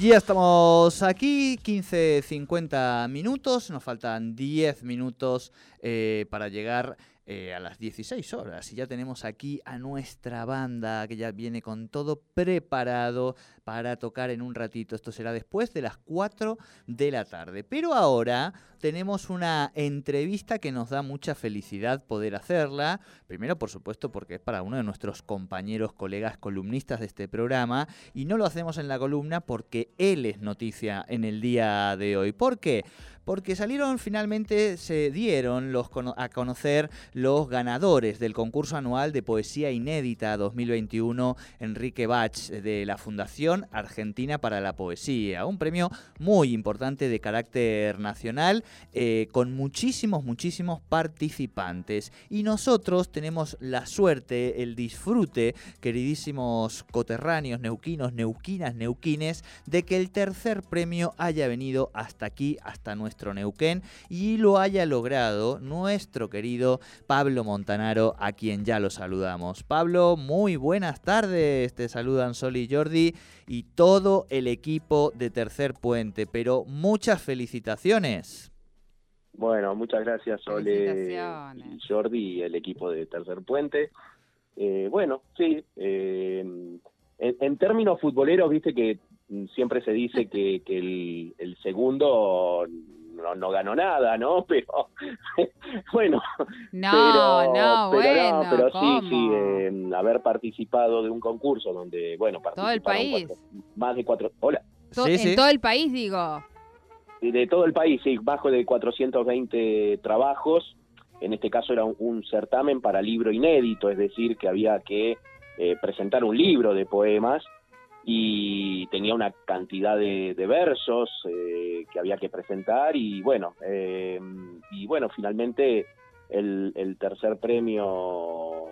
Ya estamos aquí, 15, 50 minutos, nos faltan 10 minutos eh, para llegar eh, a las 16 horas y ya tenemos aquí a nuestra banda que ya viene con todo preparado para tocar en un ratito. Esto será después de las 4 de la tarde. Pero ahora tenemos una entrevista que nos da mucha felicidad poder hacerla. Primero, por supuesto, porque es para uno de nuestros compañeros, colegas, columnistas de este programa. Y no lo hacemos en la columna porque él es noticia en el día de hoy. ¿Por qué? porque salieron finalmente, se dieron los, a conocer los ganadores del concurso anual de poesía inédita 2021 Enrique Bach de la Fundación Argentina para la Poesía, un premio muy importante de carácter nacional eh, con muchísimos, muchísimos participantes. Y nosotros tenemos la suerte, el disfrute, queridísimos coterráneos, neuquinos, neuquinas, neuquines, de que el tercer premio haya venido hasta aquí, hasta nuestro nuestro Neuquén y lo haya logrado nuestro querido Pablo Montanaro, a quien ya lo saludamos. Pablo, muy buenas tardes, te saludan Sol y Jordi y todo el equipo de Tercer Puente, pero muchas felicitaciones. Bueno, muchas gracias Sol y Jordi y el equipo de Tercer Puente. Eh, bueno, sí, eh, en, términos futboleros, viste que siempre se dice que, el, el, segundo no, no ganó nada, ¿no? Pero bueno. No, no, bueno. pero sí, sí, haber participado de un concurso donde, bueno, todo el país. más de cuatro. Hola. en todo el país, digo. De, todo el país, sí, bajo de 420 trabajos. En este caso era un, certamen para libro inédito, es decir, que había que eh, presentar un libro de poemas y tenía una cantidad de, versos eh, que había que presentar y bueno eh, y bueno finalmente el, tercer premio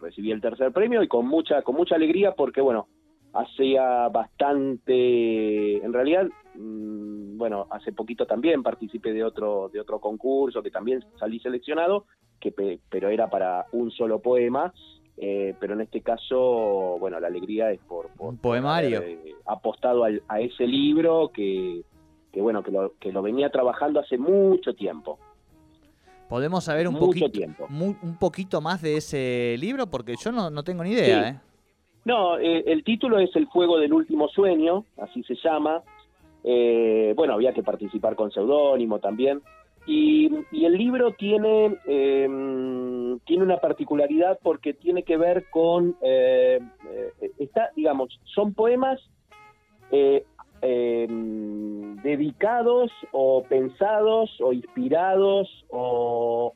recibí el tercer premio y con mucha con mucha alegría porque bueno hacía bastante en realidad mm, bueno hace poquito también participé de otro de otro concurso que también salí seleccionado que pero era para un solo poema eh, pero en este caso, bueno, la alegría es por, un poemario eh, apostado a ese libro que, que bueno, que lo, que lo venía trabajando hace mucho tiempo. ¿Podemos saber un, poquito, un poquito más de ese libro? Porque yo no, no tengo ni idea. ¿eh? No, el título es El fuego del último sueño, así se llama. bueno, había que participar con seudónimo también. Y, el libro tiene, em, tiene una particularidad porque tiene que ver con, eh, eh, está, digamos, son poemas eh, em, dedicados o pensados o inspirados o,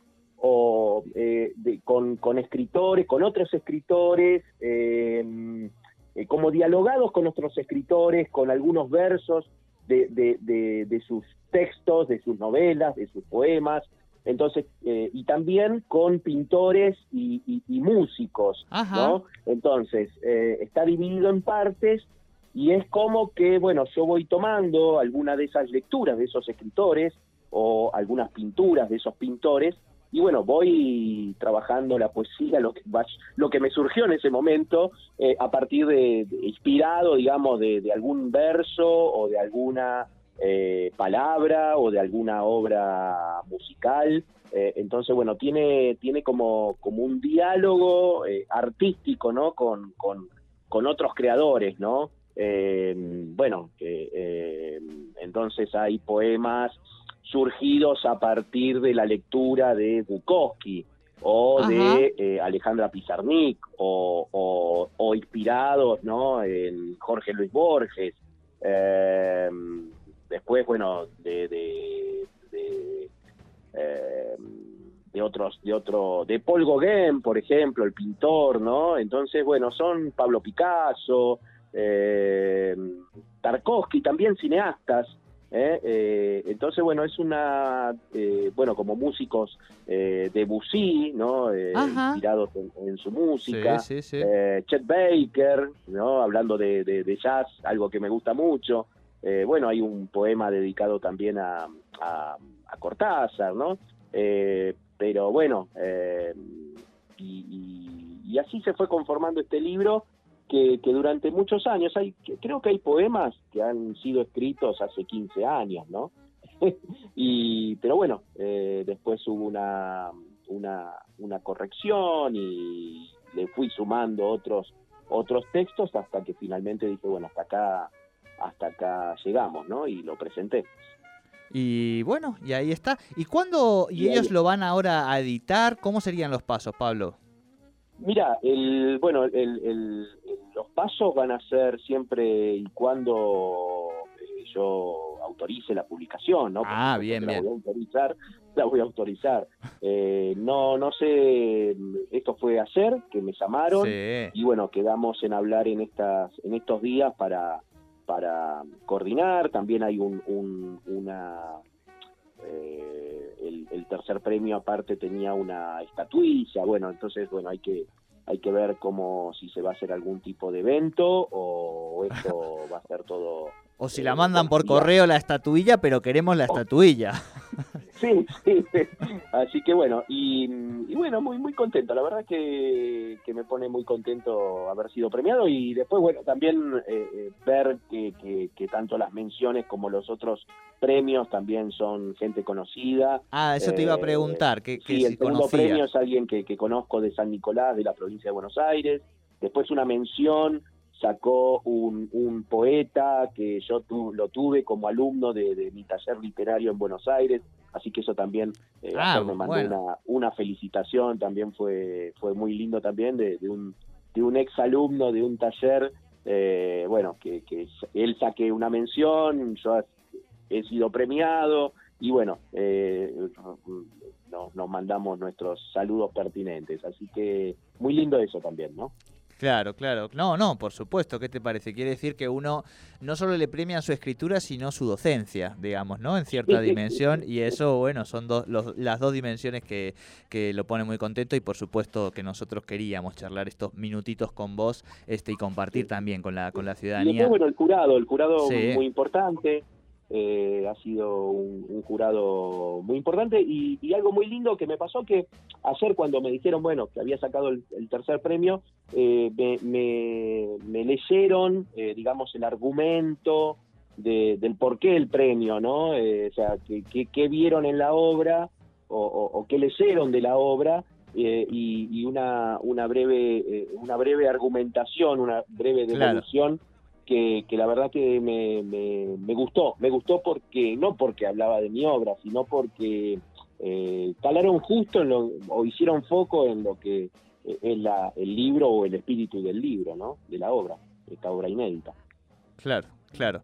con, con, escritores, con otros escritores, em, como dialogados con otros escritores, con algunos versos de, sus textos, de sus novelas, de sus poemas, entonces, eh, y también con pintores y, músicos, ¿no? Entonces, eh, está dividido en partes y es como que, bueno, yo voy tomando alguna de esas lecturas de esos escritores o algunas pinturas de esos pintores y bueno, voy trabajando la poesía, lo que, lo que me surgió en ese momento, eh, a partir de, inspirado, digamos, de, algún verso o de alguna eh, palabra o de alguna obra musical. Eh, entonces, bueno, tiene, tiene como, como un diálogo artístico, ¿no? Con, con, con, otros creadores, ¿no? bueno, entonces hay poemas surgidos a partir de la lectura de Bukowski o de eh, Alejandra Pizarnik o, inspirados ¿no? en Jorge Luis Borges. Eh, después, bueno, de, de, eh, de, otros, de otro, de Paul Gauguin, por ejemplo, el pintor, ¿no? Entonces, bueno, son Pablo Picasso, Tarkovsky, también cineastas, ¿eh? Eh, entonces, bueno, es una, eh, bueno, como músicos de Debussy, ¿no? inspirados en, su música. Chet Baker, ¿no? Hablando de, jazz, algo que me gusta mucho. Bueno, hay un poema dedicado también a, Cortázar, ¿no? pero bueno, y, y, así se fue conformando este libro que, durante muchos años, hay creo que hay poemas que han sido escritos hace 15 años, ¿no? y, pero bueno, eh, después hubo una, una, una corrección y le fui sumando otros otros textos hasta que finalmente dije, bueno, hasta acá hasta acá llegamos, ¿no? Y lo presenté. Y bueno, y ahí está. ¿Y cuándo y, ellos lo van ahora a editar? ¿Cómo serían los pasos, Pablo? Mira, el, bueno, el, los pasos van a ser siempre y cuando eh, yo autorice la publicación, ¿no? ah, bien, bien. La voy a autorizar, la voy a autorizar. Eh, no, no sé, esto fue ayer que me llamaron y bueno, quedamos en hablar en estas, en estos días para para coordinar. También hay un, una... Eh, el, tercer premio aparte tenía una estatuilla, bueno, entonces, bueno, hay que hay que ver cómo si se va a hacer algún tipo de evento o esto va a ser todo o si la mandan por correo la estatuilla, pero queremos la oh. estatuilla. Sí, sí. Así que bueno, y, bueno, muy muy contento. La verdad que, que, me pone muy contento haber sido premiado y después, bueno, también eh, eh, ver que, que, tanto las menciones como los otros premios también son gente conocida. Ah, eso te iba a eh, preguntar. Que, sí, el segundo premio es alguien que, que conozco de San Nicolás, de la provincia de Buenos Aires. Después una mención sacó un, un poeta que yo lo tuve como alumno de, mi taller literario en Buenos Aires, así que eso también eh, ah, me mandó una, una, felicitación, también fue, fue muy lindo también de, de un, de un ex alumno de un taller, eh, bueno, que, que él saque una mención, yo he sido premiado y bueno, eh, nos mandamos nuestros saludos pertinentes, así que muy lindo eso también, ¿no? Claro, claro. No, no, por supuesto. ¿Qué te parece? Quiere decir que uno no solo le premia su escritura, sino su docencia, digamos, ¿no? En cierta dimensión. Y eso, bueno, son dos, las dos dimensiones que, que lo pone muy contento. Y por supuesto que nosotros queríamos charlar estos minutitos con vos este y compartir también con la, con la ciudadanía. Y después, bueno, el jurado, el jurado muy importante. Eh, ha sido un, jurado muy importante y, algo muy lindo que me pasó que ayer cuando me dijeron, bueno, que había sacado el, tercer premio, eh, me, leyeron, eh, digamos, el argumento del por qué el premio, ¿no? o sea, qué vieron en la obra o, qué leyeron de la obra y, una, una, breve, una breve argumentación, una breve devolución que, la verdad que me, me, gustó, me gustó porque no porque hablaba de mi obra, sino porque eh, calaron justo en lo, o hicieron foco en lo que eh, es la, el libro o el espíritu del libro, ¿no? De la obra, esta obra inédita. Claro, claro.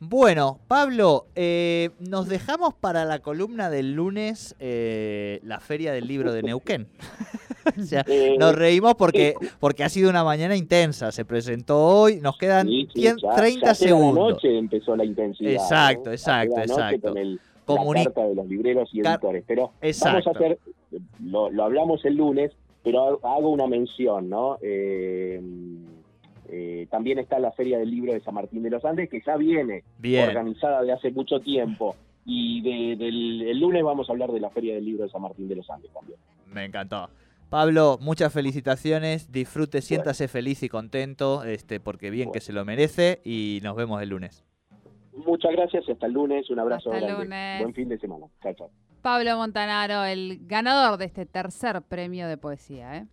Bueno, Pablo, eh, nos dejamos para la columna del lunes eh, la Feria del Libro de Neuquén. Eh, nos reímos porque, porque ha sido una mañana intensa. Se presentó hoy, nos quedan 30 segundos. noche empezó la intensidad. Exacto, exacto, exacto. Con el, la carta de los libreros y editores. Pero vamos a hacer, lo, lo, hablamos el lunes, pero hago una mención, ¿no? Eh, eh, también está la Feria del Libro de San Martín de los Andes, que ya viene organizada de hace mucho tiempo. Y del el lunes vamos a hablar de la Feria del Libro de San Martín de los Andes también. Me encantó. Pablo, muchas felicitaciones, disfrute, siéntase feliz y contento, este, porque bien que se lo merece y nos vemos el lunes. Muchas gracias, hasta el lunes, un abrazo grande. Buen fin de semana. Chao, chao. Pablo Montanaro, el ganador de este tercer premio de poesía. ¿eh?